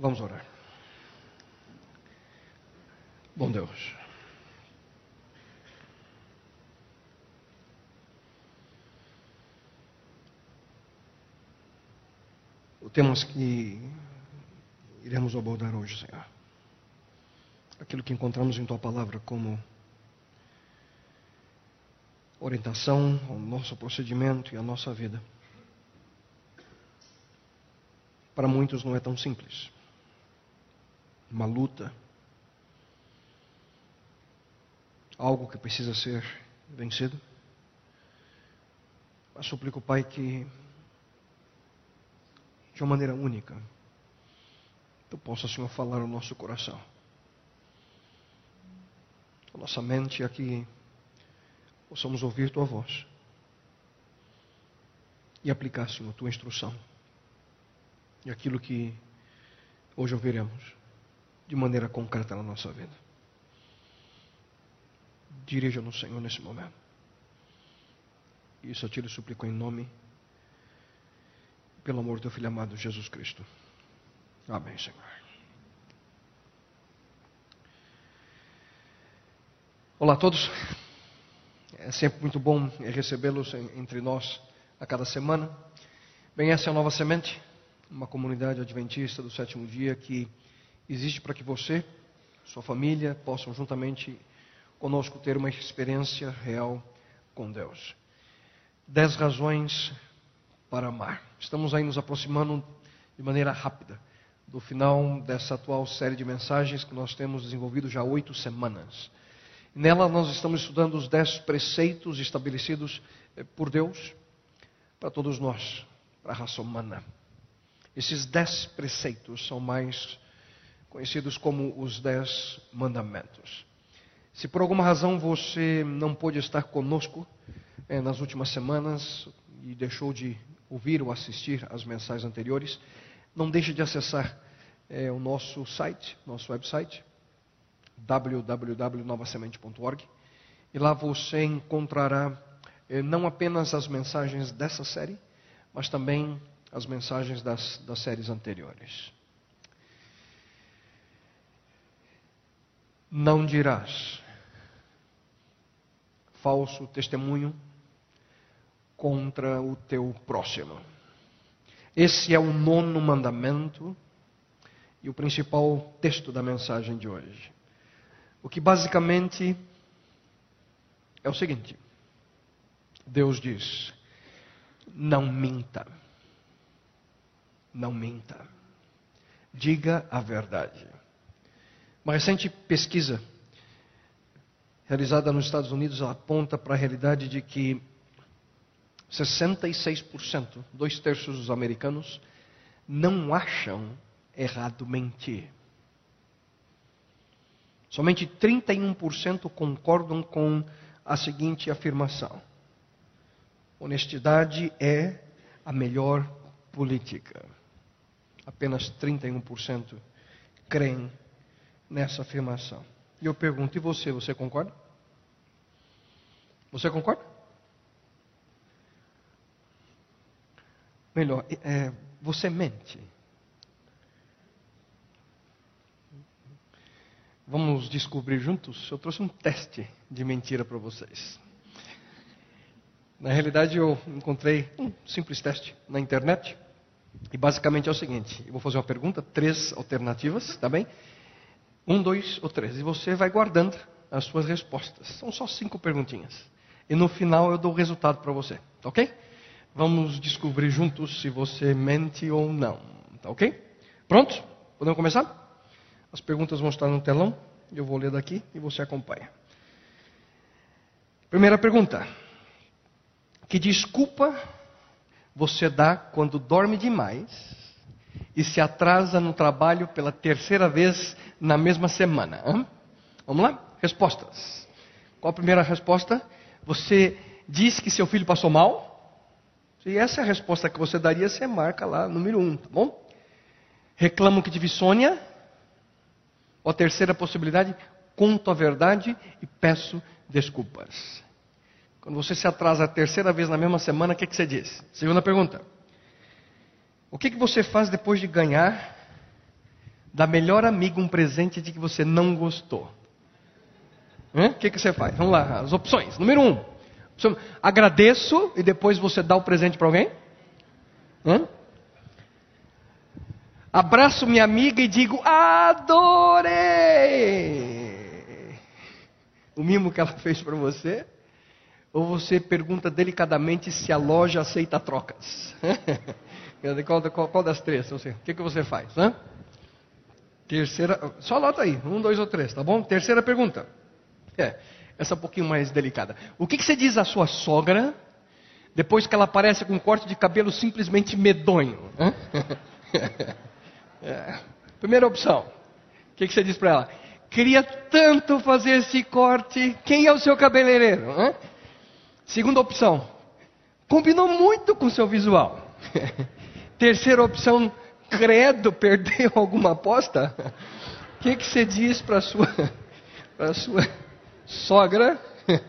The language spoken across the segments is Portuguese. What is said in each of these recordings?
Vamos orar. Bom Deus. O temas que iremos abordar hoje, Senhor. Aquilo que encontramos em Tua palavra como orientação ao nosso procedimento e à nossa vida. Para muitos não é tão simples. Uma luta. Algo que precisa ser vencido. Mas suplico, Pai, que de uma maneira única, Tu possa, Senhor, falar no nosso coração. A nossa mente aqui possamos ouvir Tua voz e aplicar, Senhor, Tua instrução e aquilo que hoje ouviremos de maneira concreta na nossa vida. Dirija-nos, Senhor, nesse momento. Isso eu te suplico em nome pelo amor do teu filho amado Jesus Cristo. Amém, Senhor. Olá a todos. É sempre muito bom recebê-los entre nós a cada semana. Bem, essa é a nova semente, uma comunidade adventista do sétimo dia que existe para que você, sua família, possam juntamente conosco ter uma experiência real com Deus. Dez razões para amar. Estamos aí nos aproximando de maneira rápida do final dessa atual série de mensagens que nós temos desenvolvido já oito semanas. Nela nós estamos estudando os dez preceitos estabelecidos eh, por Deus para todos nós, para a raça humana. Esses dez preceitos são mais conhecidos como os dez mandamentos. Se por alguma razão você não pôde estar conosco eh, nas últimas semanas e deixou de ouvir ou assistir às mensagens anteriores, não deixe de acessar é, o nosso site, nosso website, www.novasemente.org, e lá você encontrará é, não apenas as mensagens dessa série, mas também as mensagens das, das séries anteriores. Não dirás falso testemunho contra o teu próximo. Esse é o nono mandamento e o principal texto da mensagem de hoje. O que basicamente é o seguinte: Deus diz, não minta. Não minta. Diga a verdade. Uma recente pesquisa realizada nos Estados Unidos aponta para a realidade de que 66%, dois terços dos americanos, não acham errado mentir. Somente 31% concordam com a seguinte afirmação: honestidade é a melhor política. Apenas 31% creem nessa afirmação. E eu pergunto: e você, você concorda? Você concorda? Melhor, é, você mente. Vamos descobrir juntos? Eu trouxe um teste de mentira para vocês. Na realidade, eu encontrei um simples teste na internet. E basicamente é o seguinte: eu vou fazer uma pergunta, três alternativas, tá bem? Um, dois ou três. E você vai guardando as suas respostas. São só cinco perguntinhas. E no final eu dou o resultado para você, ok? Vamos descobrir juntos se você mente ou não. Tá ok? Pronto? Podemos começar? As perguntas vão estar no telão. Eu vou ler daqui e você acompanha. Primeira pergunta: Que desculpa você dá quando dorme demais e se atrasa no trabalho pela terceira vez na mesma semana? Hã? Vamos lá? Respostas. Qual a primeira resposta? Você diz que seu filho passou mal? Se essa é a resposta que você daria, você marca lá, número um, tá bom? Reclamo que tive Sônia. Ou a terceira possibilidade, conto a verdade e peço desculpas. Quando você se atrasa a terceira vez na mesma semana, o que, que você diz? Segunda pergunta. O que, que você faz depois de ganhar da melhor amiga um presente de que você não gostou. O que, que você faz? Vamos lá, as opções. Número um, agradeço e depois você dá o presente para alguém? Hã? Abraço minha amiga e digo: adorei! O mimo que ela fez para você? Ou você pergunta delicadamente se a loja aceita trocas? qual, qual, qual, das três? O que, que você faz? Hã? Terceira, só anota aí, um, dois ou três, tá bom? Terceira pergunta. É, essa é um pouquinho mais delicada. O que, que você diz à sua sogra depois que ela aparece com um corte de cabelo simplesmente medonho? É. Primeira opção. O que, que você diz para ela? Queria tanto fazer esse corte. Quem é o seu cabeleireiro? Segunda opção. Combinou muito com o seu visual. Terceira opção. Credo, perdeu alguma aposta? O que, que você diz para a sua, sua sogra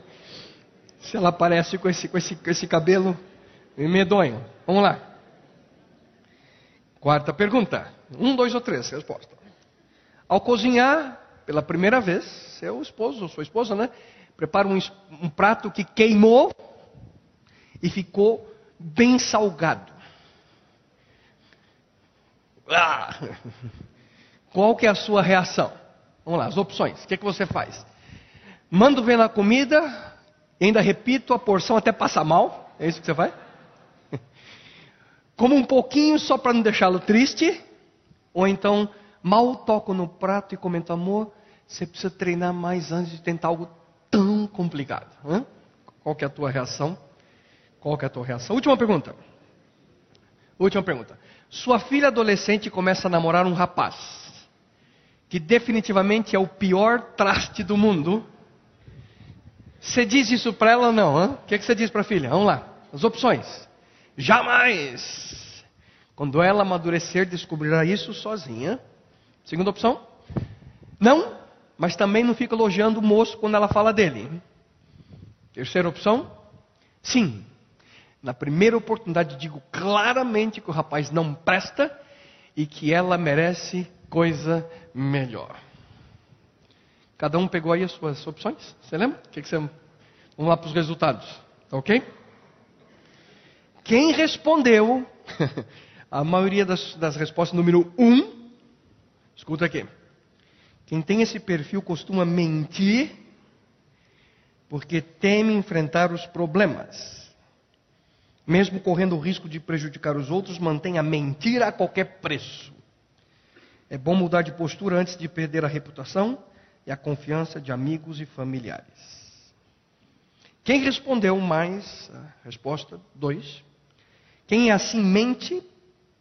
se ela aparece com esse, com esse, com esse cabelo medonho? Vamos lá. Quarta pergunta. Um, dois ou três, resposta. Ao cozinhar pela primeira vez, seu esposo ou sua esposa, né? Prepara um, um prato que queimou e ficou bem salgado. Ah! Qual que é a sua reação? Vamos lá, as opções. O que, é que você faz? Mando ver na comida, ainda repito a porção até passar mal. É isso que você faz? Como um pouquinho só para não deixá-lo triste, ou então mal toco no prato e comento, amor, você precisa treinar mais antes de tentar algo tão complicado. Hã? Qual que é a tua reação? Qual que é a tua reação? Última pergunta. Última pergunta. Sua filha adolescente começa a namorar um rapaz que definitivamente é o pior traste do mundo. Você diz isso para ela ou não? O que, que você diz para a filha? Vamos lá. As opções. Jamais. Quando ela amadurecer, descobrirá isso sozinha. Segunda opção. Não, mas também não fica elogiando o moço quando ela fala dele. Terceira opção. Sim. Na primeira oportunidade, digo claramente que o rapaz não presta e que ela merece coisa melhor. Cada um pegou aí as suas opções? Você lembra? Que, que você... Vamos lá para os resultados. Tá ok? Quem respondeu, a maioria das, das respostas, número um, escuta aqui. Quem tem esse perfil costuma mentir porque teme enfrentar os problemas. Mesmo correndo o risco de prejudicar os outros, mantém a mentira a qualquer preço. É bom mudar de postura antes de perder a reputação e a confiança de amigos e familiares. Quem respondeu mais? Resposta 2. Quem assim mente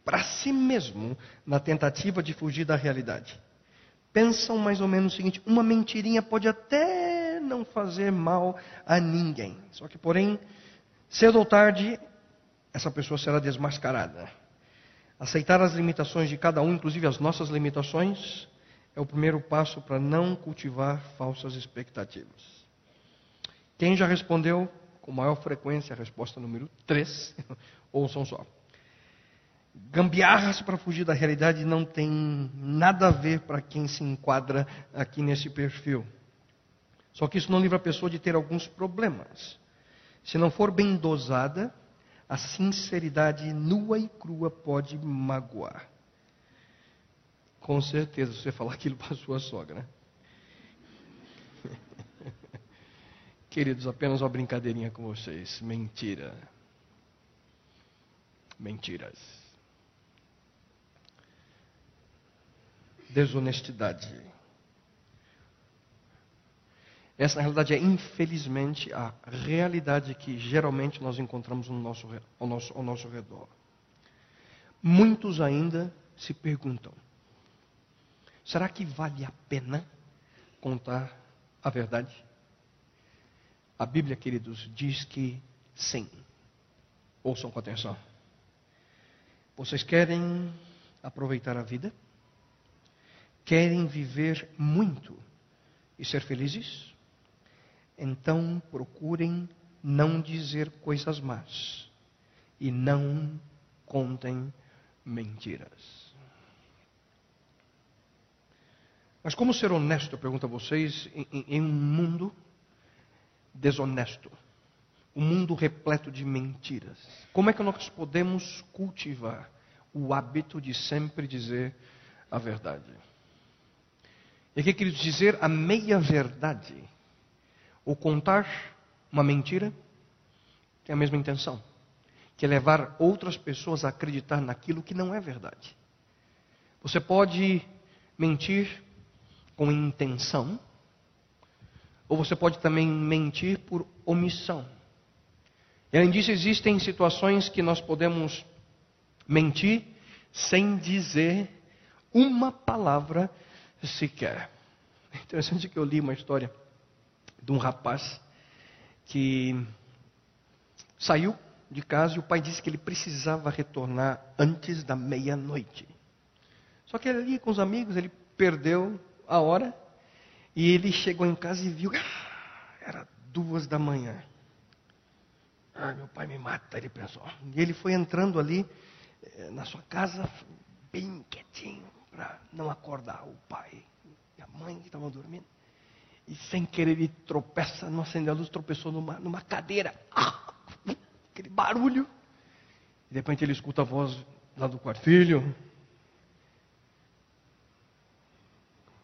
para si mesmo na tentativa de fugir da realidade. Pensam mais ou menos o seguinte: uma mentirinha pode até não fazer mal a ninguém. Só que, porém, cedo ou tarde, essa pessoa será desmascarada. Aceitar as limitações de cada um, inclusive as nossas limitações, é o primeiro passo para não cultivar falsas expectativas. Quem já respondeu com maior frequência a resposta número 3? Ouçam só. Gambiarras para fugir da realidade não tem nada a ver para quem se enquadra aqui nesse perfil. Só que isso não livra a pessoa de ter alguns problemas. Se não for bem dosada, a sinceridade nua e crua pode magoar. Com certeza, você falar aquilo para sua sogra, né? Queridos, apenas uma brincadeirinha com vocês. Mentira mentiras. Desonestidade. Essa, na realidade, é infelizmente a realidade que geralmente nós encontramos no nosso, ao, nosso, ao nosso redor. Muitos ainda se perguntam: será que vale a pena contar a verdade? A Bíblia, queridos, diz que sim. Ouçam com atenção. Vocês querem aproveitar a vida? Querem viver muito e ser felizes? Então procurem não dizer coisas más e não contem mentiras. Mas como ser honesto, pergunto a vocês, em, em um mundo desonesto, um mundo repleto de mentiras? Como é que nós podemos cultivar o hábito de sempre dizer a verdade? E aqui, queridos, dizer a meia-verdade ou contar uma mentira tem a mesma intenção, que é levar outras pessoas a acreditar naquilo que não é verdade. Você pode mentir com intenção, ou você pode também mentir por omissão. E além disso, existem situações que nós podemos mentir sem dizer uma palavra sequer. É interessante que eu li uma história de um rapaz que saiu de casa e o pai disse que ele precisava retornar antes da meia-noite. Só que ali com os amigos, ele perdeu a hora e ele chegou em casa e viu, ah, era duas da manhã. Ah, meu pai me mata, ele pensou. E ele foi entrando ali eh, na sua casa, bem quietinho, para não acordar o pai e a mãe que estavam dormindo. E sem querer ele tropeça, não acendeu a luz, tropeçou numa, numa cadeira. Aquele barulho. E de repente ele escuta a voz lá do quarto: Filho.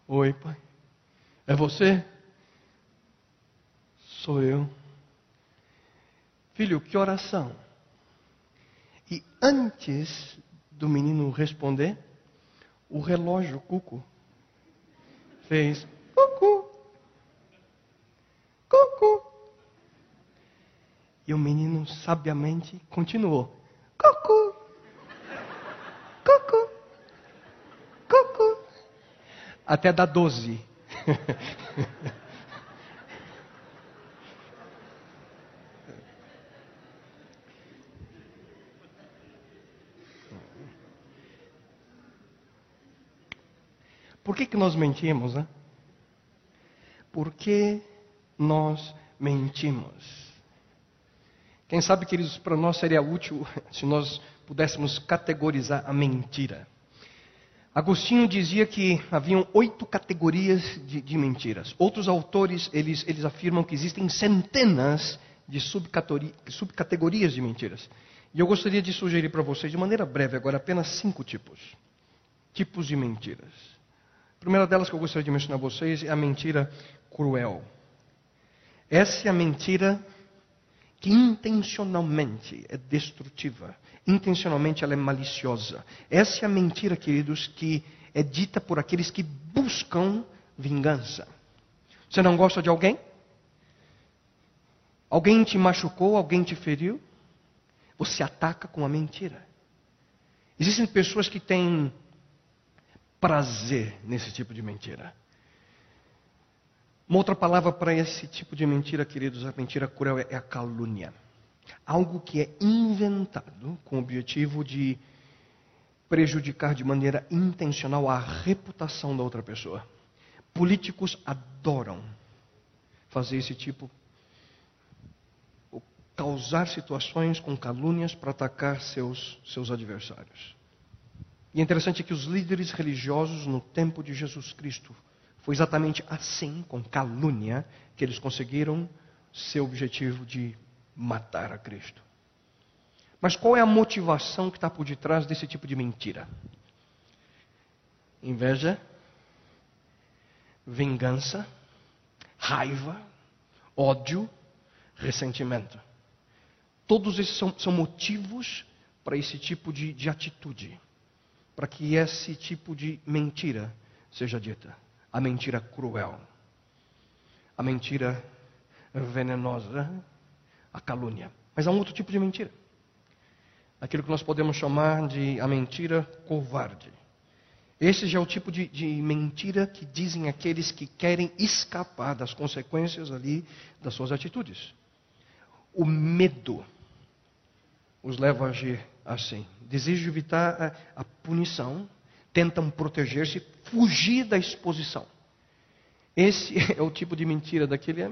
Oi, pai. É você? Sou eu. Filho, que oração? E antes do menino responder, o relógio cuco fez cucu, cucu. E o menino sabiamente continuou: cucu, cucu, cucu, até dar doze. Por que, que nós mentimos? Né? Por que nós mentimos? Quem sabe, queridos, para nós seria útil se nós pudéssemos categorizar a mentira. Agostinho dizia que haviam oito categorias de, de mentiras. Outros autores eles, eles, afirmam que existem centenas de subcategorias de mentiras. E eu gostaria de sugerir para vocês, de maneira breve agora, apenas cinco tipos. Tipos de mentiras. A primeira delas que eu gostaria de mencionar a vocês é a mentira cruel. Essa é a mentira que intencionalmente é destrutiva, intencionalmente ela é maliciosa. Essa é a mentira, queridos, que é dita por aqueles que buscam vingança. Você não gosta de alguém? Alguém te machucou, alguém te feriu? Você ataca com a mentira. Existem pessoas que têm prazer nesse tipo de mentira. Uma outra palavra para esse tipo de mentira, queridos, a mentira cruel é a calúnia. Algo que é inventado com o objetivo de prejudicar de maneira intencional a reputação da outra pessoa. Políticos adoram fazer esse tipo, causar situações com calúnias para atacar seus, seus adversários. E é interessante que os líderes religiosos no tempo de Jesus Cristo foi exatamente assim, com calúnia, que eles conseguiram seu objetivo de matar a Cristo. Mas qual é a motivação que está por detrás desse tipo de mentira? Inveja, vingança, raiva, ódio, ressentimento. Todos esses são, são motivos para esse tipo de, de atitude para que esse tipo de mentira seja dita. A mentira cruel, a mentira venenosa, a calúnia. Mas há um outro tipo de mentira. Aquilo que nós podemos chamar de a mentira covarde. Esse já é o tipo de, de, mentira que dizem aqueles que querem escapar das consequências ali das suas atitudes. O medo os leva a agir assim. Desejam evitar a, a punição, tentam proteger-se, fugir da exposição. Esse é o tipo de mentira daquele. É,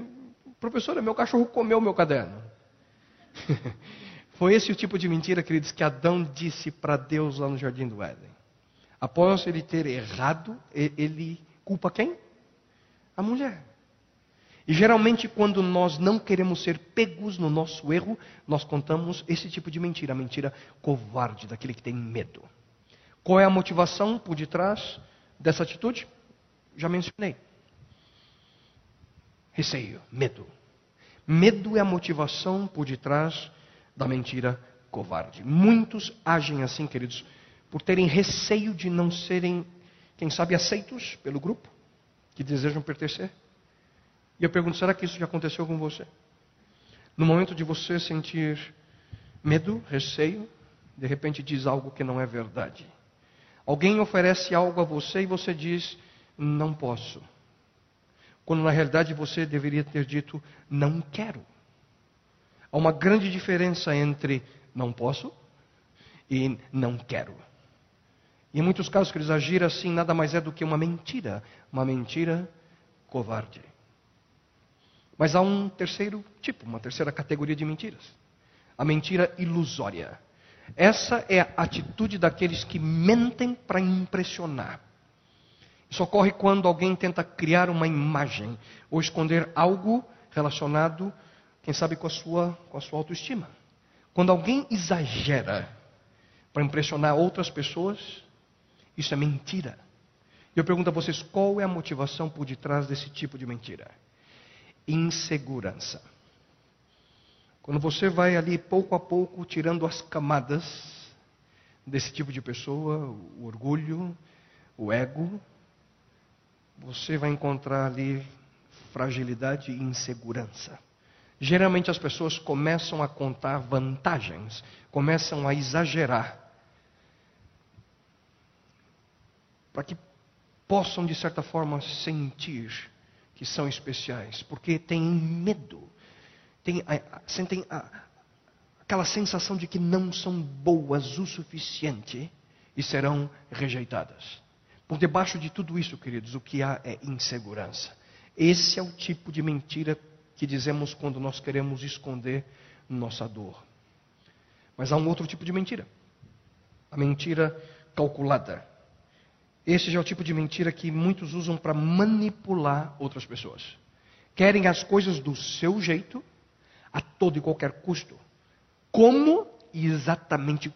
Professora, meu cachorro comeu meu caderno. Foi esse o tipo de mentira, queridos, que Adão disse para Deus lá no jardim do Éden. Após ele ter errado, ele Culpa quem? A mulher. E geralmente, quando nós não queremos ser pegos no nosso erro, nós contamos esse tipo de mentira, a mentira covarde, daquele que tem medo. Qual é a motivação por detrás dessa atitude? Já mencionei. Receio, medo. Medo é a motivação por detrás da mentira covarde. Muitos agem assim, queridos, por terem receio de não serem, quem sabe, aceitos pelo grupo que desejam pertencer. E eu pergunto: será que isso já aconteceu com você? No momento de você sentir medo, receio, de repente diz algo que não é verdade. Alguém oferece algo a você e você diz: não posso. Quando na realidade você deveria ter dito: não quero. Há uma grande diferença entre não posso e não quero. E em muitos casos que eles agir assim nada mais é do que uma mentira, uma mentira covarde. Mas há um terceiro tipo, uma terceira categoria de mentiras. A mentira ilusória. Essa é a atitude daqueles que mentem para impressionar. Isso ocorre quando alguém tenta criar uma imagem ou esconder algo relacionado, quem sabe, com a sua, com a sua autoestima. Quando alguém exagera para impressionar outras pessoas, isso é mentira. E eu pergunto a vocês: qual é a motivação por detrás desse tipo de mentira? insegurança. Quando você vai ali pouco a pouco tirando as camadas desse tipo de pessoa, o orgulho, o ego, você vai encontrar ali fragilidade e insegurança. Geralmente as pessoas começam a contar vantagens, começam a exagerar, para que possam, de certa forma, sentir que são especiais, porque têm medo, sentem a, aquela sensação de que não são boas o suficiente e serão rejeitadas. Por debaixo de tudo isso, queridos, o que há é insegurança. Esse é o tipo de mentira que dizemos quando nós queremos esconder nossa dor. Mas há um outro tipo de mentira. A mentira calculada. Esse já é o tipo de mentira que muitos usam para manipular outras pessoas. Querem as coisas do seu jeito, a todo e qualquer custo. Como e exatamente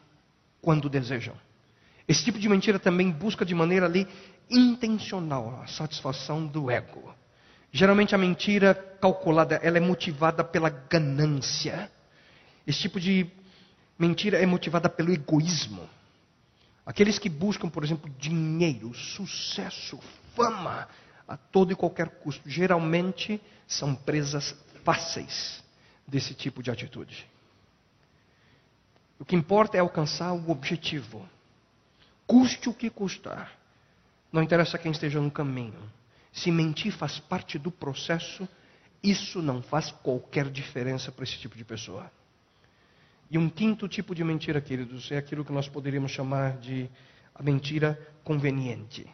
quando desejam. Esse tipo de mentira também busca de maneira ali intencional a satisfação do ego. Geralmente a mentira calculada, ela é motivada pela ganância. Esse tipo de mentira é motivada pelo egoísmo. Aqueles que buscam, por exemplo, dinheiro, sucesso, fama, a todo e qualquer custo, geralmente são presas fáceis desse tipo de atitude. O que importa é alcançar o objetivo, custe o que custar. Não interessa quem esteja no caminho. Se mentir faz parte do processo, isso não faz qualquer diferença para esse tipo de pessoa. E um quinto tipo de mentira, queridos, é aquilo que nós poderíamos chamar de a mentira conveniente.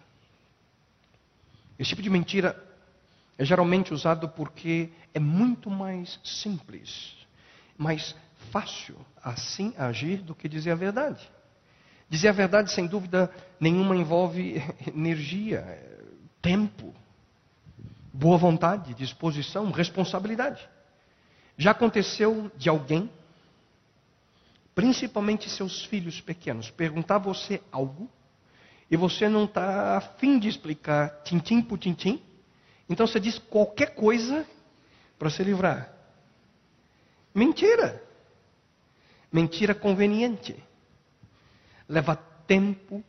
Esse tipo de mentira é geralmente usado porque é muito mais simples, mais fácil assim agir do que dizer a verdade. Dizer a verdade, sem dúvida nenhuma, envolve energia, tempo, boa vontade, disposição, responsabilidade. Já aconteceu de alguém principalmente seus filhos pequenos, perguntar a você algo e você não está afim de explicar tintim por tintim, então você diz qualquer coisa para se livrar. Mentira. Mentira conveniente. Leva tempo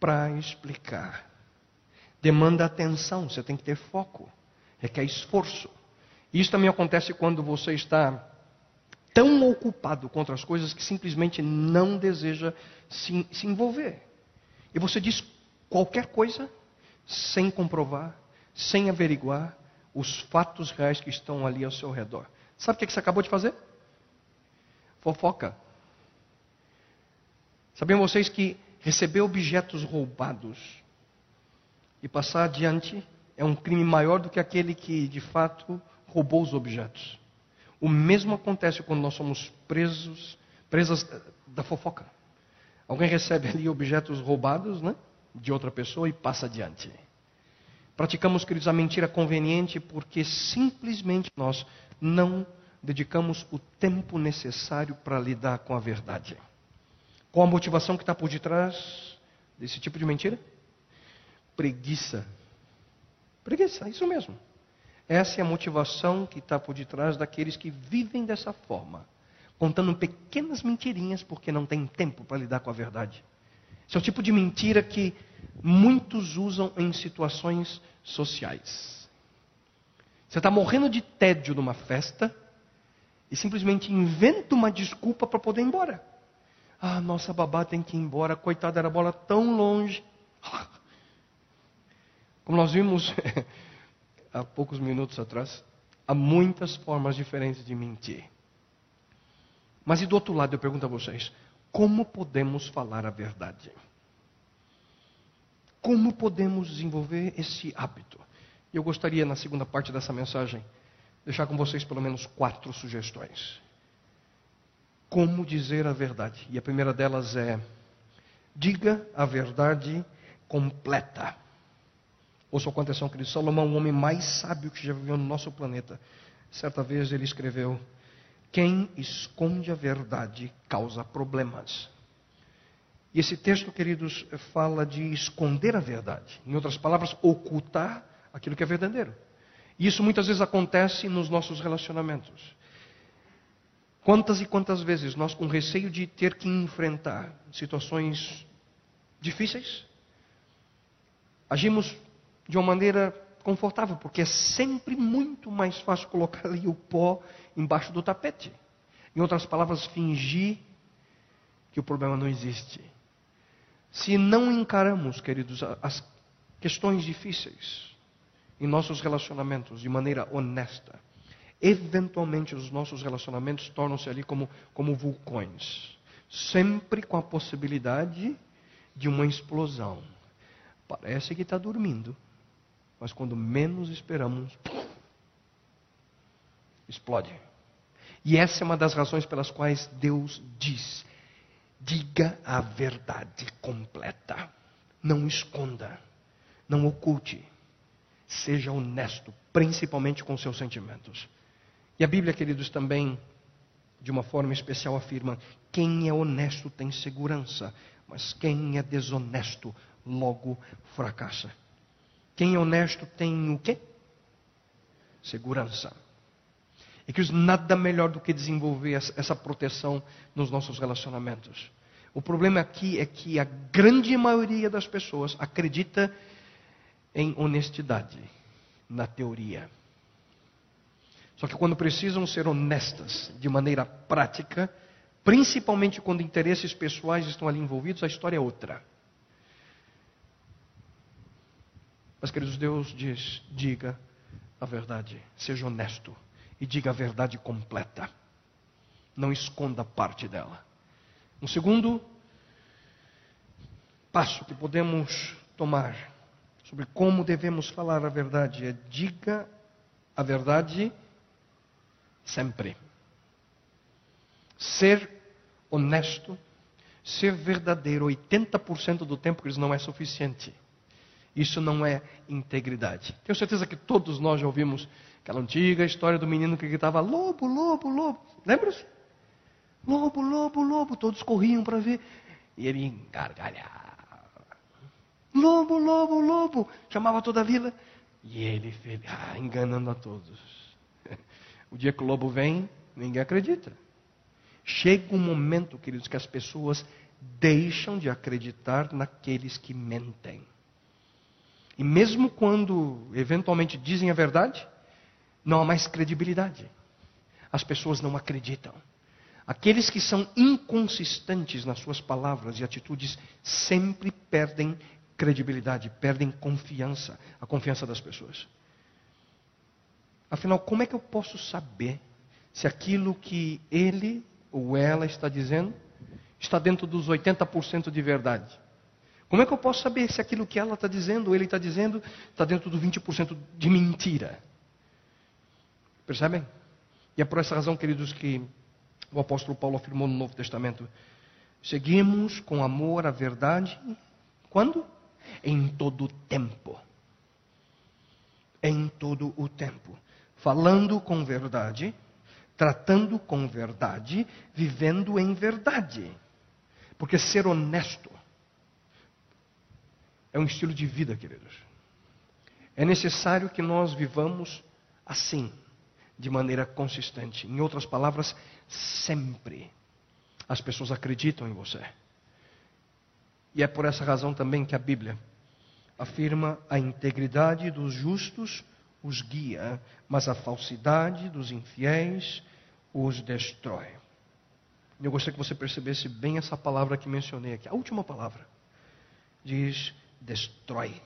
para explicar. Demanda atenção, você tem que ter foco. Requer esforço. Isso também acontece quando você está tão ocupado com outras coisas que simplesmente não deseja se, se envolver. E você diz qualquer coisa sem comprovar, sem averiguar os fatos reais que estão ali ao seu redor. Sabe o que você acabou de fazer? Fofoca. Sabiam vocês que receber objetos roubados e passar adiante é um crime maior do que aquele que de fato roubou os objetos? O mesmo acontece quando nós somos presos, presas da fofoca. Alguém recebe ali objetos roubados, né, de outra pessoa e passa adiante. Praticamos, queridos, a mentira conveniente porque simplesmente nós não dedicamos o tempo necessário para lidar com a verdade. Qual a motivação que está por detrás desse tipo de mentira? Preguiça. Preguiça, isso mesmo. Essa é a motivação que está por detrás daqueles que vivem dessa forma, contando pequenas mentirinhas porque não tem tempo para lidar com a verdade. Esse é o tipo de mentira que muitos usam em situações sociais. Você está morrendo de tédio numa festa e simplesmente inventa uma desculpa para poder ir embora. Ah, nossa babá tem que ir embora, coitada, era bola tão longe. Como nós vimos há poucos minutos atrás, há muitas formas diferentes de mentir. Mas e do outro lado, eu pergunto a vocês: como podemos falar a verdade? Como podemos desenvolver esse hábito? Eu gostaria, na segunda parte dessa mensagem, deixar com vocês pelo menos quatro sugestões. Como dizer a verdade? E a primeira delas é: diga a verdade completa. Ouça com atenção, querido. Salomão, o homem mais sábio que já viveu no nosso planeta, certa vez ele escreveu: Quem esconde a verdade causa problemas. E esse texto, queridos, fala de esconder a verdade. Em outras palavras, ocultar aquilo que é verdadeiro. E isso muitas vezes acontece nos nossos relacionamentos. Quantas e quantas vezes nós, com receio de ter que enfrentar situações difíceis, agimos de uma maneira confortável, porque é sempre muito mais fácil colocar ali o pó embaixo do tapete. Em outras palavras, fingir que o problema não existe. Se não encaramos, queridos, as questões difíceis em nossos relacionamentos de maneira honesta, eventualmente os nossos relacionamentos tornam-se ali como, como vulcões, sempre com a possibilidade de uma explosão. Parece que está dormindo, mas quando menos esperamos, explode. E essa é uma das razões pelas quais Deus diz: diga a verdade completa, não esconda, não oculte, seja honesto, principalmente com seus sentimentos. E a Bíblia, queridos, também, de uma forma especial, afirma: quem é honesto tem segurança, mas quem é desonesto logo fracassa. Quem é honesto tem o quê? Segurança. E que nada melhor do que desenvolver essa proteção nos nossos relacionamentos. O problema aqui é que a grande maioria das pessoas acredita em honestidade, na teoria. Só que quando precisam ser honestas de maneira prática, principalmente quando interesses pessoais estão ali envolvidos, a história é outra. Mas, queridos, Deus diz: diga a verdade, seja honesto e diga a verdade completa. Não esconda parte dela. Um segundo passo que podemos tomar sobre como devemos falar a verdade é diga a verdade sempre. Ser honesto, ser verdadeiro 80% do tempo que não é suficiente. Isso não é integridade. Tenho certeza que todos nós já ouvimos aquela antiga história do menino que gritava: Lobo, lobo, lobo. Lembra-se? Lobo, lobo, lobo. Todos corriam para ver. E ele gargalhava. Lobo, lobo, lobo. Chamava toda a vila. E ele ah, enganando a todos. O dia que o lobo vem, ninguém acredita. Chega um momento, queridos, que as pessoas deixam de acreditar naqueles que mentem. E mesmo quando eventualmente dizem a verdade, não há mais credibilidade. As pessoas não acreditam. Aqueles que são inconsistentes nas suas palavras e atitudes sempre perdem credibilidade, perdem confiança, a confiança das pessoas. Afinal, como é que eu posso saber se aquilo que ele ou ela está dizendo está dentro dos 80% de verdade? Como é que eu posso saber se aquilo que ela está dizendo ou ele está dizendo está dentro do 20% de mentira? Percebem? E é por essa razão, queridos, que o apóstolo Paulo afirmou no Novo Testamento: seguimos com amor a verdade, quando? Em todo o tempo. em todo o tempo, falando com verdade, tratando com verdade, vivendo em verdade. Porque ser honesto é um estilo de vida, queridos. É necessário que nós vivamos assim, de maneira consistente. Em outras palavras, sempre as pessoas acreditam em você. E é por essa razão também que a Bíblia afirma a integridade dos justos os guia, mas a falsidade dos infiéis os destrói. Eu gostaria que você percebesse bem essa palavra que mencionei aqui, a última palavra. Diz destrói.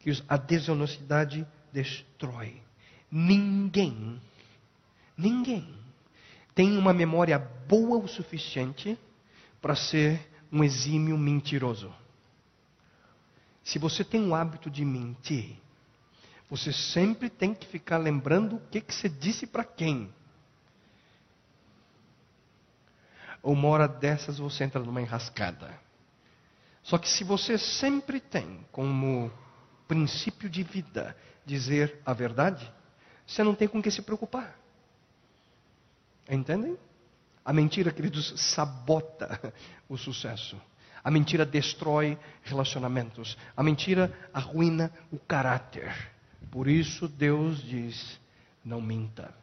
Que a desonestidade destrói. Ninguém, ninguém tem uma memória boa o suficiente para ser um exímio mentiroso. Se você tem o hábito de mentir, você sempre tem que ficar lembrando o que, que você disse para quem. Uma hora dessas você entra numa enrascada. Só que se você sempre tem como princípio de vida dizer a verdade, você não tem com que se preocupar. Entendem? A mentira, queridos, sabota o sucesso. A mentira destrói relacionamentos. A mentira arruina o caráter. Por isso Deus diz: não minta.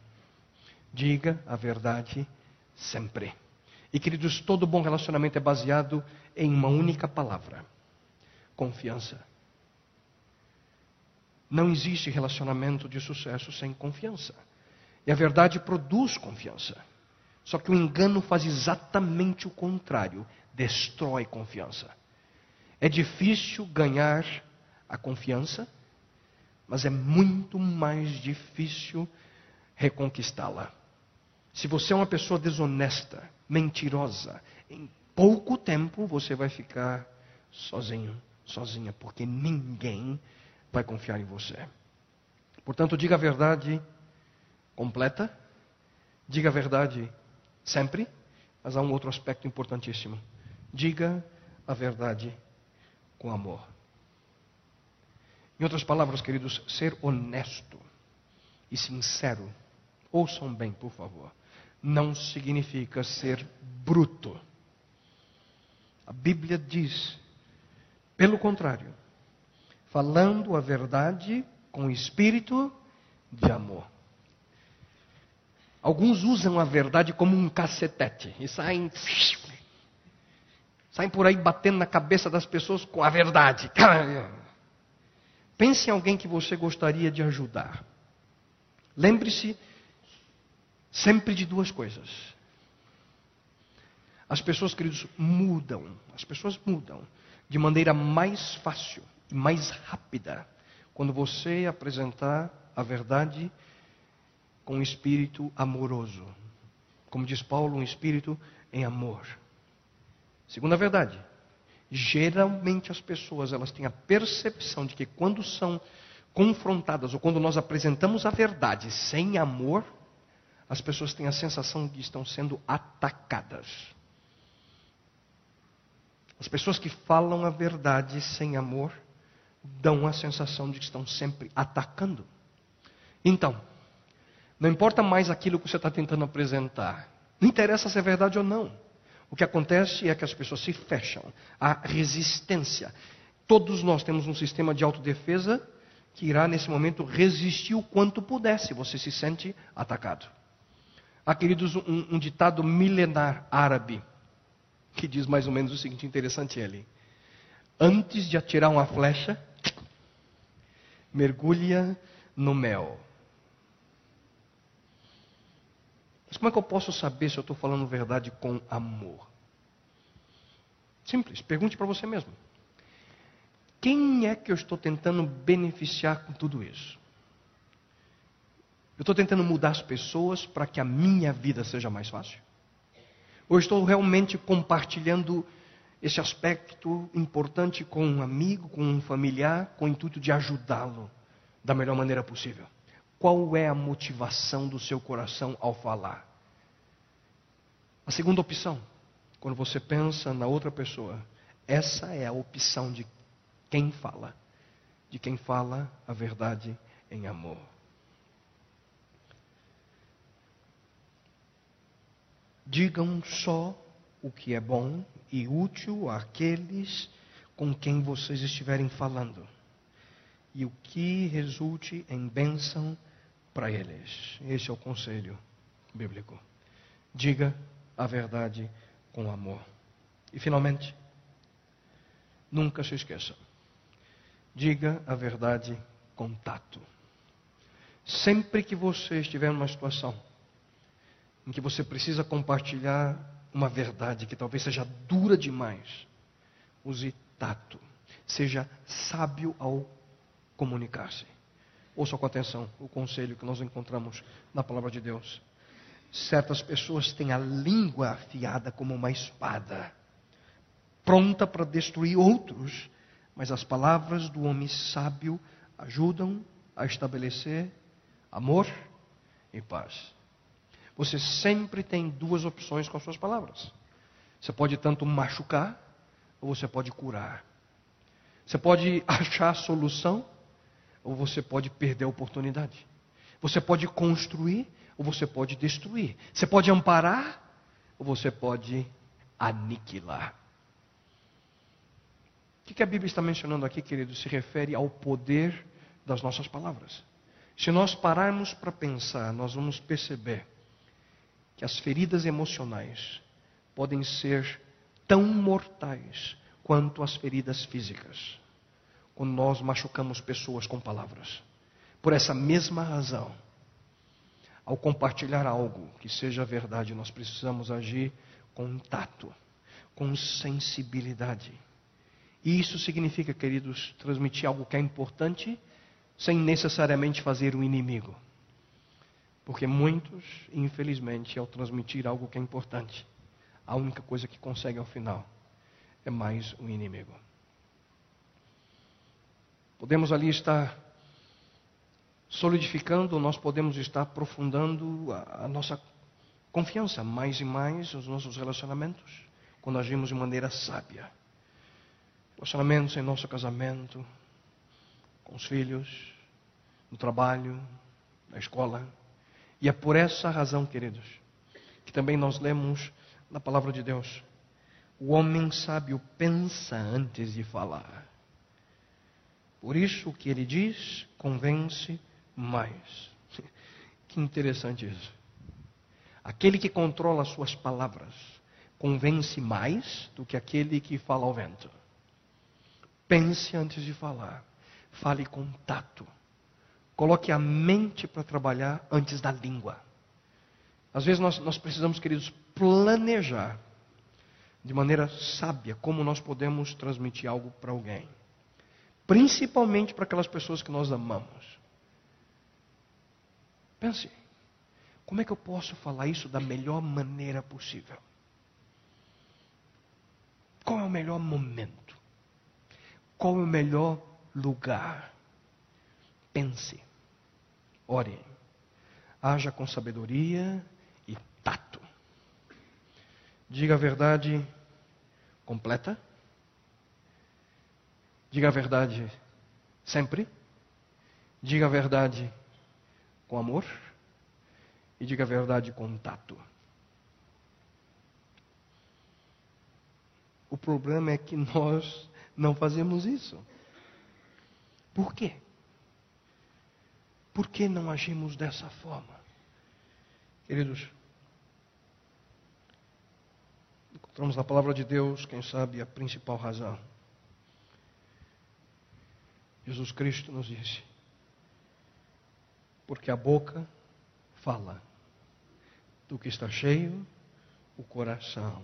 Diga a verdade sempre. E queridos, todo bom relacionamento é baseado em uma única palavra: confiança. Não existe relacionamento de sucesso sem confiança. E a verdade produz confiança. Só que o engano faz exatamente o contrário, destrói confiança. É difícil ganhar a confiança, mas é muito mais difícil reconquistá-la. Se você é uma pessoa desonesta, mentirosa, em pouco tempo você vai ficar sozinho, sozinha, porque ninguém vai confiar em você. Portanto, diga a verdade completa, diga a verdade Sempre. Mas há um outro aspecto importantíssimo. Diga a verdade com amor. Em outras palavras, queridos, ser honesto e sincero, ouçam bem, por favor, não significa ser bruto. A Bíblia diz, pelo contrário, falando a verdade com espírito de amor. Alguns usam a verdade como um cacetete e saem, saem por aí batendo na cabeça das pessoas com a verdade. Pense em alguém que você gostaria de ajudar. Lembre-se sempre de duas coisas. As pessoas, queridos, mudam. As pessoas mudam de maneira mais fácil mais rápida quando você apresentar a verdade com um espírito amoroso. Como diz Paulo, um espírito em amor. Segunda verdade, geralmente as pessoas elas têm a percepção de que quando são confrontadas ou quando nós apresentamos a verdade sem amor, as pessoas têm a sensação de que estão sendo atacadas. As pessoas que falam a verdade sem amor dão a sensação de que estão sempre atacando. Então, não importa mais aquilo que você está tentando apresentar. Não interessa se é verdade ou não. O que acontece é que as pessoas se fecham. Há resistência. Todos nós temos um sistema de autodefesa que irá, nesse momento, resistir o quanto puder, se você se sente atacado. Há, queridos, um, um ditado milenar árabe que diz mais ou menos o seguinte: interessante ele. Antes de atirar uma flecha, mergulha no mel. Mas como é que eu posso saber se eu estou falando verdade com amor? Simples, pergunte para você mesmo. Quem é que eu estou tentando beneficiar com tudo isso? Eu estou tentando mudar as pessoas para que a minha vida seja mais fácil? Ou estou realmente compartilhando esse aspecto importante com um amigo, com um familiar, com o intuito de ajudá-lo da melhor maneira possível? Qual é a motivação do seu coração ao falar? A segunda opção, quando você pensa na outra pessoa, essa é a opção de quem fala. de quem fala a verdade em amor. Digam só o que é bom e útil àqueles com quem vocês estiverem falando, e o que resulte em bênção para eles. Esse é o conselho bíblico. Diga a verdade com amor. E finalmente, nunca se esqueça. Diga a verdade com tato. Sempre que você estiver numa situação em que você precisa compartilhar uma verdade que talvez seja dura demais, use tato. Seja sábio ao comunicar-se. Ouça com atenção o conselho que nós encontramos na palavra de Deus. Certas pessoas têm a língua afiada como uma espada, pronta para destruir outros, mas as palavras do homem sábio ajudam a estabelecer amor e paz. Você sempre tem duas opções com as suas palavras. Você pode tanto machucar, ou você pode curar. Você pode achar a solução, ou você pode perder a oportunidade. Você pode construir, ou você pode destruir. Você pode amparar, ou você pode aniquilar. O que a Bíblia está mencionando aqui, querido, se refere ao poder das nossas palavras. Se nós pararmos para pensar, nós vamos perceber que as feridas emocionais podem ser tão mortais quanto as feridas físicas, quando nós machucamos pessoas com palavras. Por essa mesma razão, ao compartilhar algo que seja verdade, nós precisamos agir com tato, com sensibilidade. E isso significa, queridos, transmitir algo que é importante sem necessariamente fazer um inimigo. Porque muitos, infelizmente, ao transmitir algo que é importante, a única coisa que consegue ao final é mais um inimigo. Podemos ali estar solidificando, nós podemos estar aprofundando a, a nossa confiança mais e mais nos nossos relacionamentos, quando agimos de maneira sábia. Relacionamentos em nosso casamento, com os filhos, no trabalho, na escola. E é por essa razão, queridos, que também nós lemos na palavra de Deus: o homem sábio pensa antes de falar. Por isso o que ele diz convence mais. Que interessante isso. Aquele que controla as suas palavras convence mais do que aquele que fala ao vento. Pense antes de falar. Fale com tato. Coloque a mente para trabalhar antes da língua. Às vezes nós, nós precisamos, queridos, planejar de maneira sábia como nós podemos transmitir algo para alguém. Principalmente para aquelas pessoas que nós amamos. Pense, como é que eu posso falar isso da melhor maneira possível? Qual é o melhor momento? Qual é o melhor lugar? Pense, ore, haja com sabedoria e tato. Diga a verdade completa. Diga a verdade sempre. Diga a verdade com amor. E diga a verdade com tato. O problema é que nós não fazemos isso. Por quê? Por que não agimos dessa forma? Queridos, encontramos na palavra de Deus, quem sabe, a principal razão. Jesus Cristo nos disse: porque a boca fala do que está cheio o coração.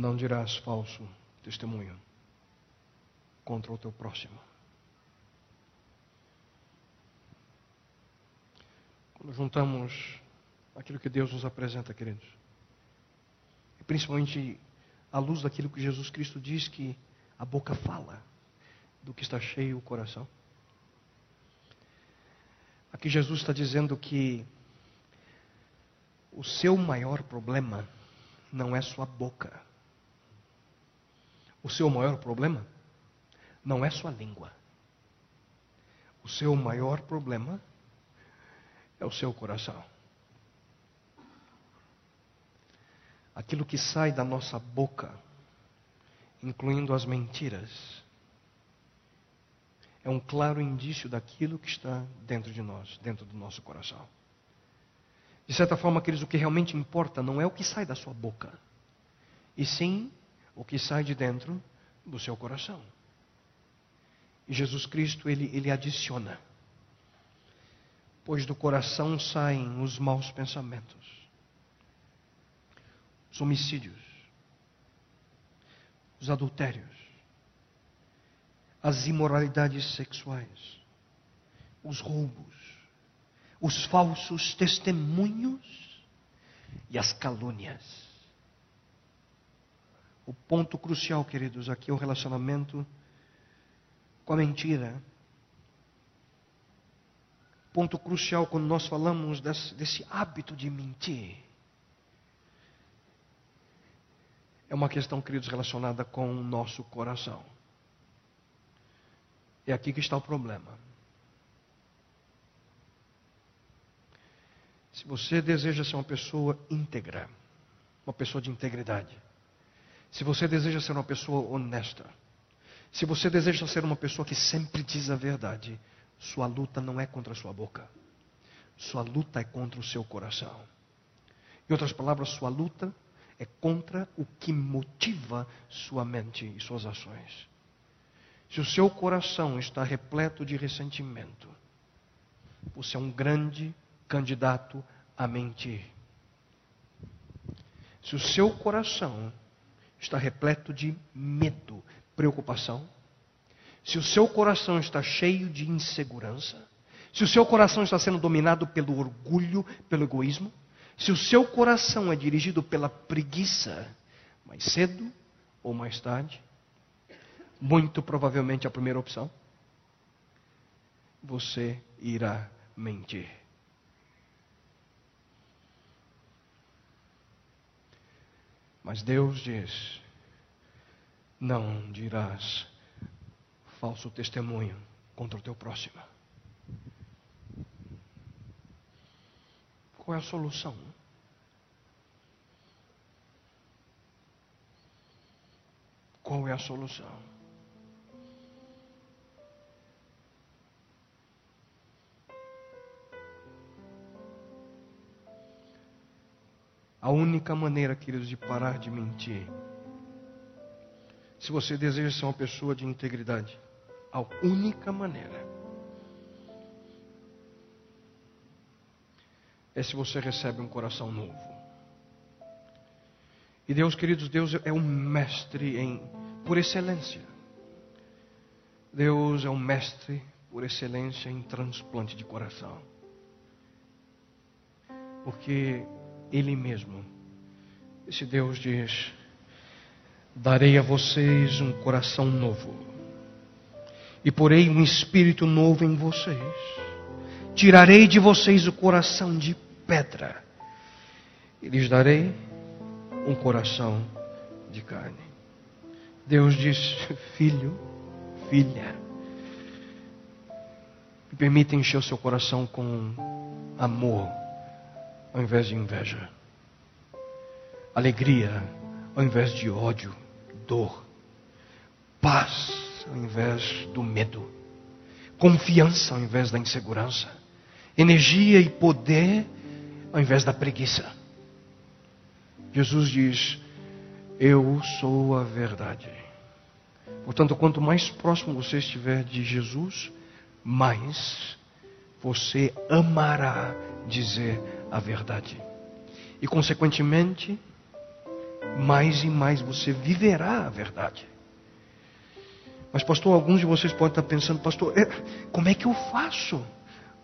Não dirás falso testemunho contra o teu próximo. Quando juntamos aquilo que Deus nos apresenta, queridos, e principalmente à luz daquilo que Jesus Cristo diz que a boca fala do que está cheio o coração. Aqui Jesus está dizendo que o seu maior problema não é sua boca. O seu maior problema não é sua língua. O seu maior problema é o seu coração. Aquilo que sai da nossa boca, incluindo as mentiras, é um claro indício daquilo que está dentro de nós, dentro do nosso coração. De certa forma, queridos, o que realmente importa não é o que sai da sua boca, e sim o que sai de dentro do seu coração. E Jesus Cristo, ele, ele adiciona. Pois do coração saem os maus pensamentos, os homicídios, os adultérios, as imoralidades sexuais, os roubos, os falsos testemunhos e as calúnias. O ponto crucial, queridos, aqui é o relacionamento com a mentira. Ponto crucial quando nós falamos desse, desse hábito de mentir. É uma questão, queridos, relacionada com o nosso coração. É aqui que está o problema. Se você deseja ser uma pessoa íntegra, uma pessoa de integridade, se você deseja ser uma pessoa honesta, se você deseja ser uma pessoa que sempre diz a verdade, sua luta não é contra a sua boca. Sua luta é contra o seu coração. Em outras palavras, sua luta é contra o que motiva sua mente e suas ações. Se o seu coração está repleto de ressentimento, você é um grande candidato a mentir. Se o seu coração está repleto de medo, preocupação, se o seu coração está cheio de insegurança, se o seu coração está sendo dominado pelo orgulho, pelo egoísmo, se o seu coração é dirigido pela preguiça, mais cedo ou mais tarde, muito provavelmente a primeira opção, você irá mentir. Mas Deus diz: não dirás falso testemunho contra o teu próximo. Qual é a solução? Qual é a solução? A única maneira, queridos, de parar de mentir, se você deseja ser uma pessoa de integridade, a única maneira é se você recebe um coração novo. E Deus, queridos, Deus é um mestre em por excelência. Deus é um mestre por excelência em transplante de coração. Porque ele mesmo. Esse Deus diz: Darei a vocês um coração novo, e porei um espírito novo em vocês. Tirarei de vocês o coração de pedra, e lhes darei um coração de carne. Deus diz: Filho, filha, me permita encher o seu coração com amor ao invés de inveja, alegria ao invés de ódio, dor, paz ao invés do medo, confiança ao invés da insegurança, energia e poder ao invés da preguiça. Jesus diz: Eu sou a verdade. Portanto, quanto mais próximo você estiver de Jesus, mais você amará dizer a verdade. E, consequentemente, mais e mais você viverá a verdade. Mas, pastor, alguns de vocês podem estar pensando, pastor, é, como é que eu faço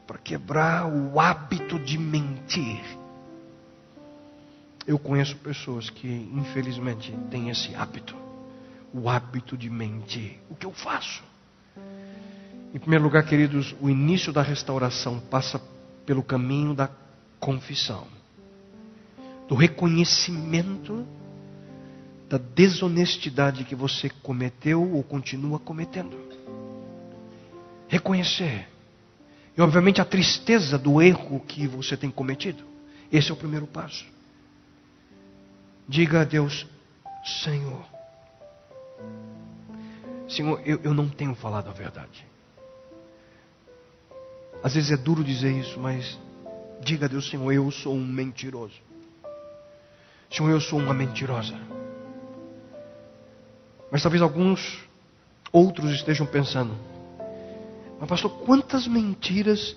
para quebrar o hábito de mentir? Eu conheço pessoas que, infelizmente, têm esse hábito, o hábito de mentir. O que eu faço? Em primeiro lugar, queridos, o início da restauração passa pelo caminho da confissão, do reconhecimento da desonestidade que você cometeu ou continua cometendo. Reconhecer. E, obviamente, a tristeza do erro que você tem cometido. Esse é o primeiro passo. Diga a Deus: Senhor, Senhor, eu, eu não tenho falado a verdade. Às vezes é duro dizer isso, mas diga a Deus, Senhor, eu sou um mentiroso. Senhor, eu sou uma mentirosa. Mas talvez alguns outros estejam pensando: Mas, pastor, quantas mentiras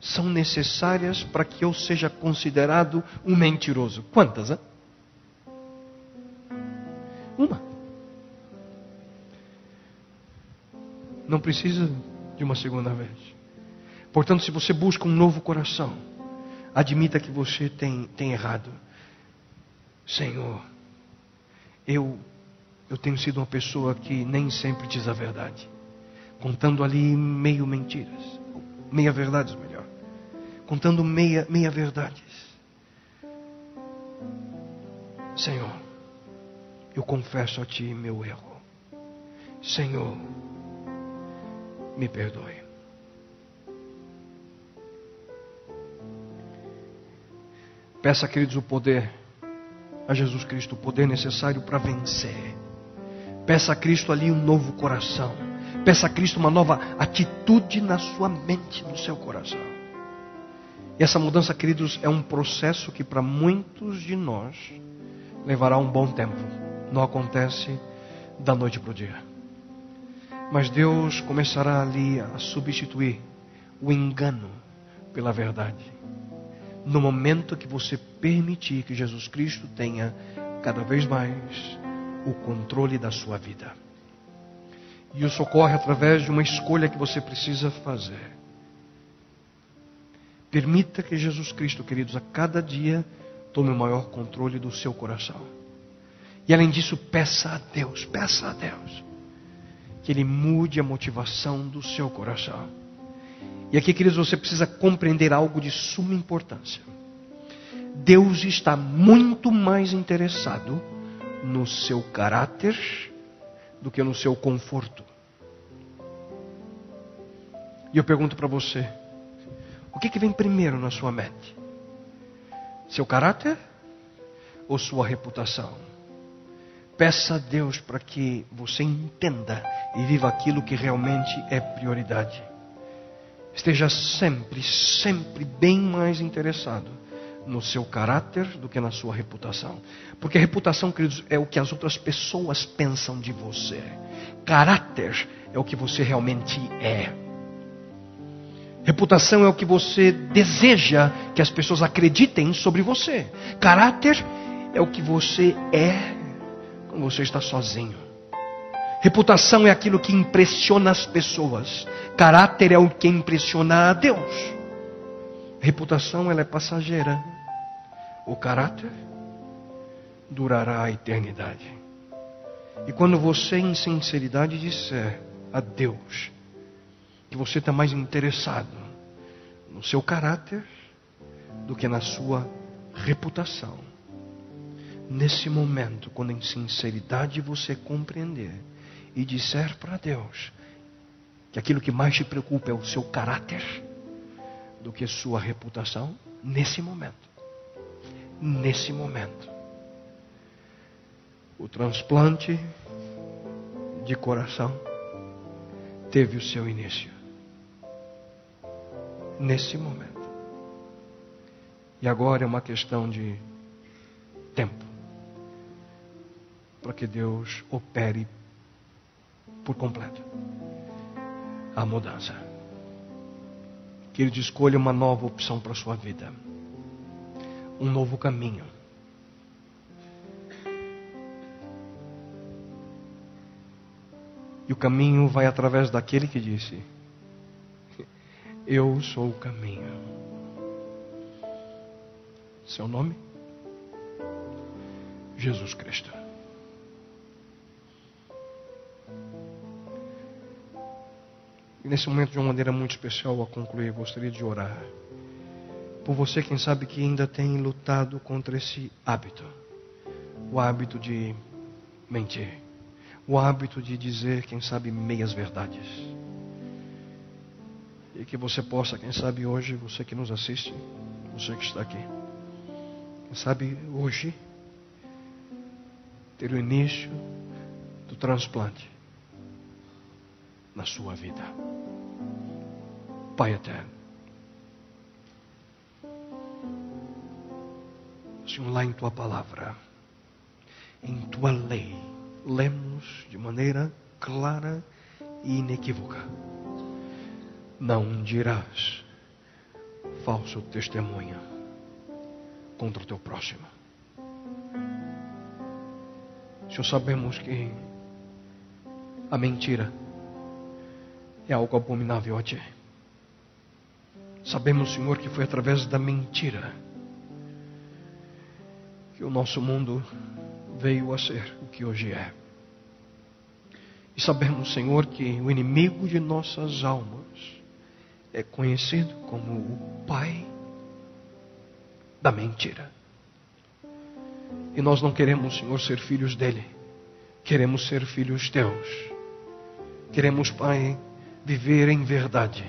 são necessárias para que eu seja considerado um mentiroso? Quantas? Uma. Não precisa de uma segunda vez. Portanto, se você busca um novo coração, admita que você tem, tem errado. Senhor, eu eu tenho sido uma pessoa que nem sempre diz a verdade, contando ali meio mentiras, meia verdades melhor, contando meia, meia verdades. Senhor, eu confesso a Ti meu erro. Senhor, me perdoe. Peça, queridos, o poder a Jesus Cristo, o poder necessário para vencer Peça a Cristo ali um novo coração. Peça a Cristo uma nova atitude na sua mente, no seu coração. E essa mudança, queridos, é um processo que para muitos de nós levará um bom tempo. Não acontece da noite para o dia. Mas Deus começará ali a substituir o engano pela verdade. No momento que você permitir que Jesus Cristo tenha cada vez mais o controle da sua vida. E isso ocorre através de uma escolha que você precisa fazer. Permita que Jesus Cristo, queridos, a cada dia tome o maior controle do seu coração. E além disso, peça a Deus, peça a Deus, que Ele mude a motivação do seu coração. E aqui, queridos, você precisa compreender algo de suma importância. Deus está muito mais interessado no seu caráter do que no seu conforto. E eu pergunto para você: o que, que vem primeiro na sua mente? Seu caráter ou sua reputação? Peça a Deus para que você entenda e viva aquilo que realmente é prioridade. Esteja sempre, sempre bem mais interessado no seu caráter do que na sua reputação. Porque reputação, queridos, é o que as outras pessoas pensam de você. Caráter é o que você realmente é. Reputação é o que você deseja que as pessoas acreditem sobre você. Caráter é o que você é quando você está sozinho. Reputação é aquilo que impressiona as pessoas. Caráter é o que impressiona a Deus. Reputação ela é passageira. O caráter durará a eternidade. E quando você, em sinceridade, disser a Deus que você está mais interessado no seu caráter do que na sua reputação, nesse momento, quando em sinceridade você compreender e disser para Deus que aquilo que mais te preocupa é o seu caráter do que sua reputação, nesse momento nesse momento. O transplante de coração teve o seu início. Nesse momento. E agora é uma questão de tempo para que Deus opere por completo a mudança. Que Ele escolha uma nova opção para a sua vida um novo caminho. E o caminho vai através daquele que disse: Eu sou o caminho. Seu nome? Jesus Cristo. E nesse momento, de uma maneira muito especial, a concluir, gostaria de orar por você, quem sabe que ainda tem lutado contra esse hábito o hábito de mentir, o hábito de dizer, quem sabe, meias verdades. E que você possa, quem sabe hoje, você que nos assiste, você que está aqui, quem sabe hoje, ter o início do transplante na sua vida. Pai eterno. Senhor, em tua palavra, em tua lei, lemos de maneira clara e inequívoca. Não dirás falso testemunho contra o teu próximo. Senhor, sabemos que a mentira é algo abominável a ti. Sabemos, Senhor, que foi através da mentira que o nosso mundo veio a ser o que hoje é. E sabemos, Senhor, que o inimigo de nossas almas é conhecido como o pai da mentira. E nós não queremos, Senhor, ser filhos dele. Queremos ser filhos teus. Queremos, Pai, viver em verdade.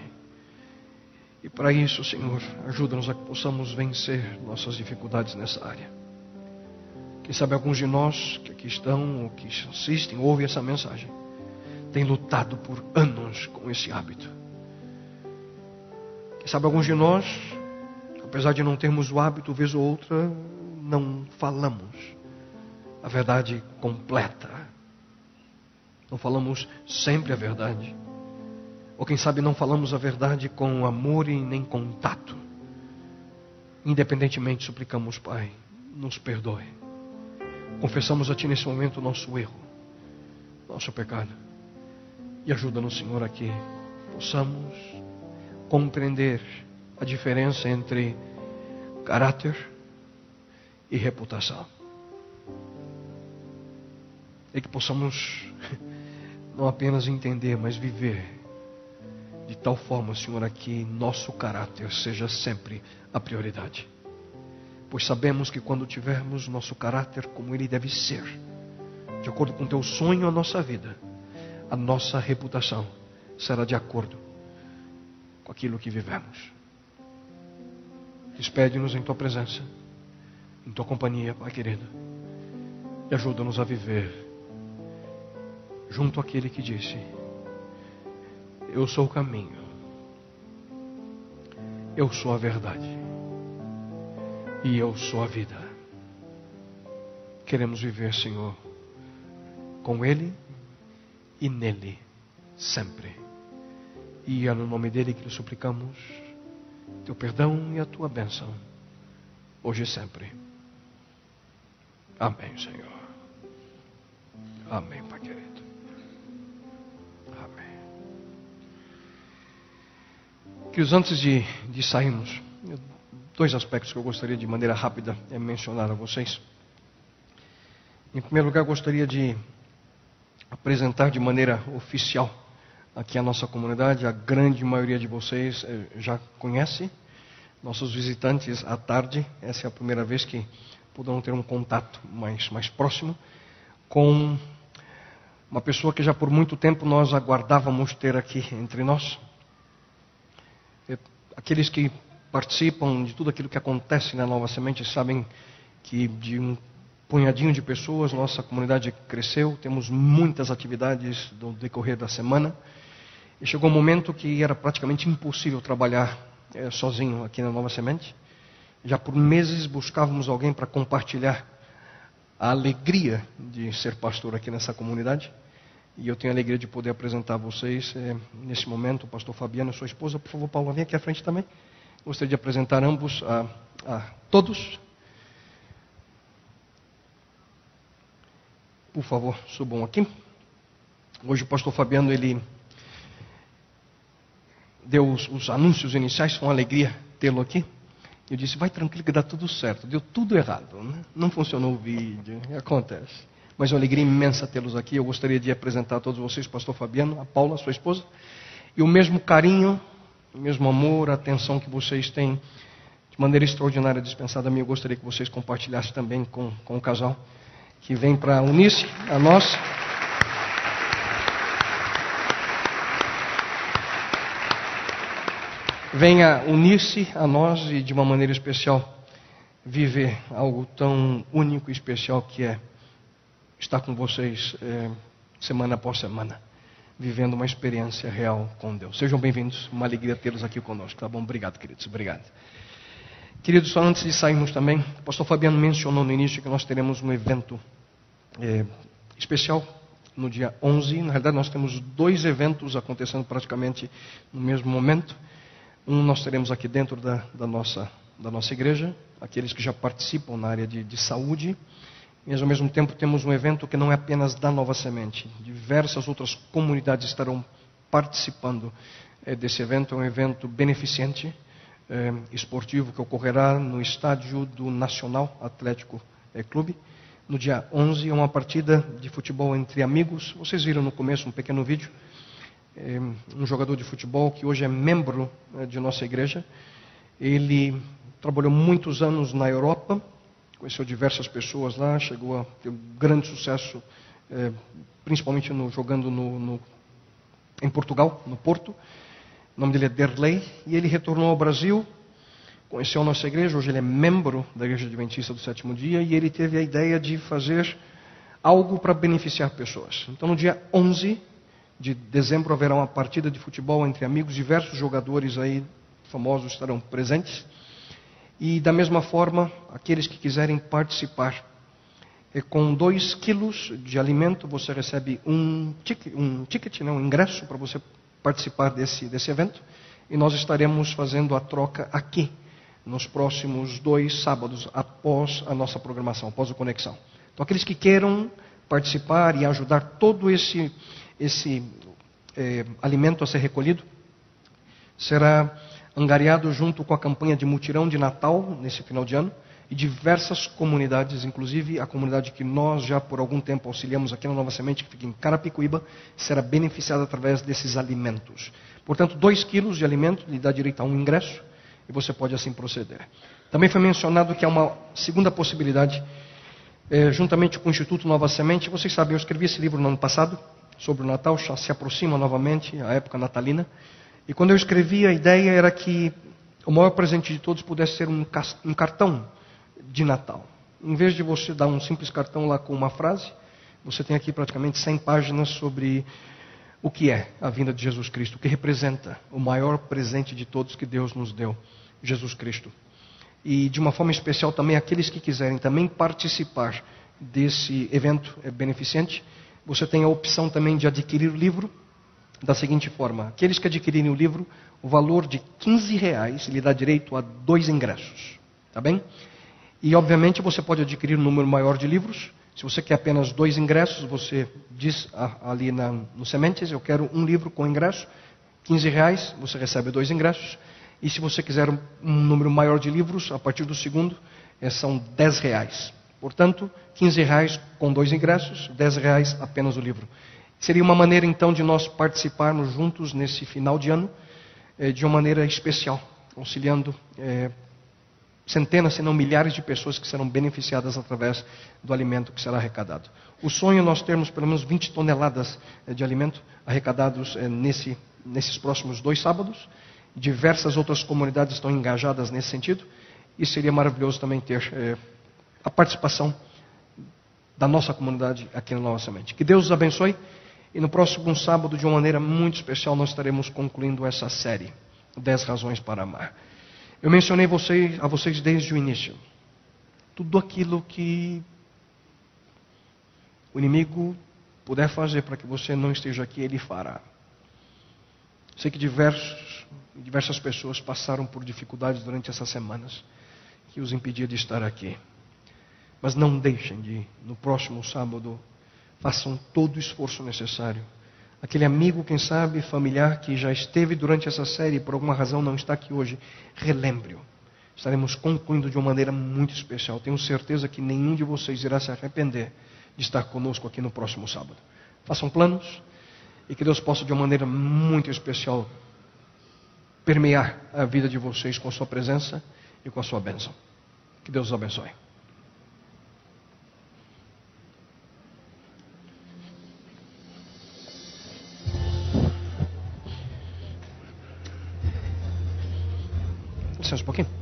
E para isso, Senhor, ajuda-nos a que possamos vencer nossas dificuldades nessa área. Quem sabe alguns de nós que aqui estão, ou que assistem, ouvem essa mensagem, têm lutado por anos com esse hábito. Quem sabe alguns de nós, apesar de não termos o hábito, vez ou outra, não falamos a verdade completa. Não falamos sempre a verdade. Ou quem sabe não falamos a verdade com amor e nem contato. Independentemente, suplicamos, Pai, nos perdoe Confessamos a Ti nesse momento o nosso erro, nosso pecado. E ajuda-nos, Senhor, a que possamos compreender a diferença entre caráter e reputação. E que possamos não apenas entender, mas viver de tal forma, Senhor, que nosso caráter seja sempre a prioridade pois sabemos que quando tivermos nosso caráter como ele deve ser, de acordo com teu sonho a nossa vida, a nossa reputação será de acordo com aquilo que vivemos. Despede-nos em tua presença, em tua companhia, Pai querido, e ajuda-nos a viver junto àquele que disse: Eu sou o caminho, eu sou a verdade e eu sou a vida. Queremos viver, Senhor, com Ele e nele, sempre. E é no nome dele que lhe suplicamos teu perdão e a tua bênção, hoje e sempre. Amém, Senhor. Amém, Pai querido. Que os antes de, de sairmos, dois aspectos que eu gostaria de maneira rápida é mencionar a vocês. Em primeiro lugar, gostaria de apresentar de maneira oficial aqui a nossa comunidade. A grande maioria de vocês eh, já conhece. Nossos visitantes à tarde, essa é a primeira vez que poderão ter um contato mais, mais próximo com uma pessoa que já por muito tempo nós aguardávamos ter aqui entre nós. Aqueles que participam de tudo aquilo que acontece na Nova Semente sabem que de um punhadinho de pessoas nossa comunidade cresceu, temos muitas atividades no decorrer da semana. E chegou um momento que era praticamente impossível trabalhar é, sozinho aqui na Nova Semente. Já por meses buscávamos alguém para compartilhar a alegria de ser pastor aqui nessa comunidade. E eu tenho a alegria de poder apresentar a vocês, é, nesse momento, o pastor Fabiano, sua esposa. Por favor, Paulo, vem aqui à frente também. Gostaria de apresentar ambos a, a todos. Por favor, subam aqui. Hoje o pastor Fabiano, ele deu os, os anúncios iniciais, foi uma alegria tê-lo aqui. Eu disse, vai tranquilo que dá tudo certo. Deu tudo errado, né? não funcionou o vídeo, acontece. Mas é uma alegria imensa tê-los aqui. Eu gostaria de apresentar a todos vocês, pastor Fabiano, a Paula, sua esposa, E o mesmo carinho, o mesmo amor, atenção que vocês têm de maneira extraordinária dispensada a mim, eu gostaria que vocês compartilhassem também com, com o casal que vem para unir-se a nós. Venha unir-se a nós e de uma maneira especial viver algo tão único e especial que é estar com vocês é, semana após semana vivendo uma experiência real com Deus. Sejam bem-vindos, uma alegria tê-los aqui conosco, tá bom? Obrigado, queridos, obrigado. Queridos, só antes de sairmos também, o pastor Fabiano mencionou no início que nós teremos um evento é, especial no dia 11. Na realidade, nós temos dois eventos acontecendo praticamente no mesmo momento. Um nós teremos aqui dentro da, da nossa, da nossa igreja, aqueles que já participam na área de, de saúde mas ao mesmo tempo temos um evento que não é apenas da Nova Semente. Diversas outras comunidades estarão participando é, desse evento. É um evento beneficente, é, esportivo, que ocorrerá no estádio do Nacional Atlético é, Clube. No dia 11 é uma partida de futebol entre amigos. Vocês viram no começo um pequeno vídeo. um jogador de futebol que hoje é membro de nossa igreja. Ele trabalhou muitos anos na Europa conheceu diversas pessoas lá, chegou a ter um grande sucesso, é, principalmente no, jogando no, no, em Portugal, no Porto. O nome dele é Derlei, e ele retornou ao Brasil, conheceu a nossa igreja, hoje ele é membro da Igreja Adventista do Sétimo Dia, e ele teve a ideia de fazer algo para beneficiar pessoas. Então, no dia 11 de dezembro, haverá uma partida de futebol entre amigos, diversos jogadores aí famosos estarão presentes. E da mesma forma, aqueles que quiserem participar, é com dois quilos de alimento você recebe um ticket, um, ticket, né, um ingresso para você participar desse, desse evento. E nós estaremos fazendo a troca aqui, nos próximos dois sábados, após a nossa programação, após a conexão. Então, aqueles que queiram participar e ajudar todo esse, esse é, alimento a ser recolhido, será angariado junto com a campanha de mutirão de Natal nesse final de ano e diversas comunidades, inclusive a comunidade que nós já por algum tempo auxiliamos aqui na Nova Semente, que fica em Carapicuíba, será beneficiada através desses alimentos. Portanto, dois quilos de alimento lhe dá direito a um ingresso e você pode assim proceder. Também foi mencionado que há uma segunda possibilidade, é, juntamente com o Instituto Nova Semente. Vocês sabem, eu escrevi esse livro no ano passado sobre o Natal, já se aproxima novamente a época natalina. E quando eu escrevi, a ideia era que o maior presente de todos pudesse ser um, um cartão de Natal. Em vez de você dar um simples cartão lá com uma frase, você tem aqui praticamente 100 páginas sobre o que é a vinda de Jesus Cristo, o que representa o maior presente de todos que Deus nos deu, Jesus Cristo. E de uma forma especial também aqueles que quiserem também participar desse evento beneficente, você tem a opção também de adquirir o livro da seguinte forma: aqueles que adquirirem o livro, o valor de 15 reais lhe dá direito a dois ingressos. Tá bem? E obviamente você pode adquirir um número maior de livros. Se você quer apenas dois ingressos, você diz ali na, no Sementes: Eu quero um livro com ingresso. 15 reais, você recebe dois ingressos. E se você quiser um, número maior de livros, a partir do segundo, é, são 10 reais. Portanto, 15 reais com dois ingressos, 10 reais apenas o livro. Seria uma maneira então de nós participarmos juntos nesse final de ano eh, de uma maneira especial, conciliando eh, centenas, se não milhares de pessoas que serão beneficiadas através do alimento que será arrecadado. O sonho é nós termos pelo menos 20 toneladas eh, de alimento arrecadados nesse, nesses próximos dois sábados. Diversas outras comunidades estão engajadas nesse sentido. E seria maravilhoso também ter a participação da nossa comunidade aqui na Nova Semente. Que Deus os abençoe. E no próximo sábado, de uma maneira muito especial, nós estaremos concluindo essa série, 10 razões para amar. Eu mencionei vocês, a vocês desde o início. Tudo aquilo que o inimigo puder fazer para que você não esteja aqui, ele fará. Sei que diversos, diversas pessoas passaram por dificuldades durante essas semanas que os impedia de estar aqui. Mas não deixem de, no próximo sábado, façam todo o esforço necessário. Aquele amigo, quem sabe, familiar que já esteve durante essa série e por alguma razão não está aqui hoje, relembre-o. Estaremos concluindo de uma maneira muito especial. Tenho certeza que nenhum de vocês irá se arrepender de estar conosco aqui no próximo sábado. Façam planos e que Deus possa, de uma maneira muito especial, permear a vida de vocês com a sua presença e com a sua bênção. Que Deus os abençoe. Okay.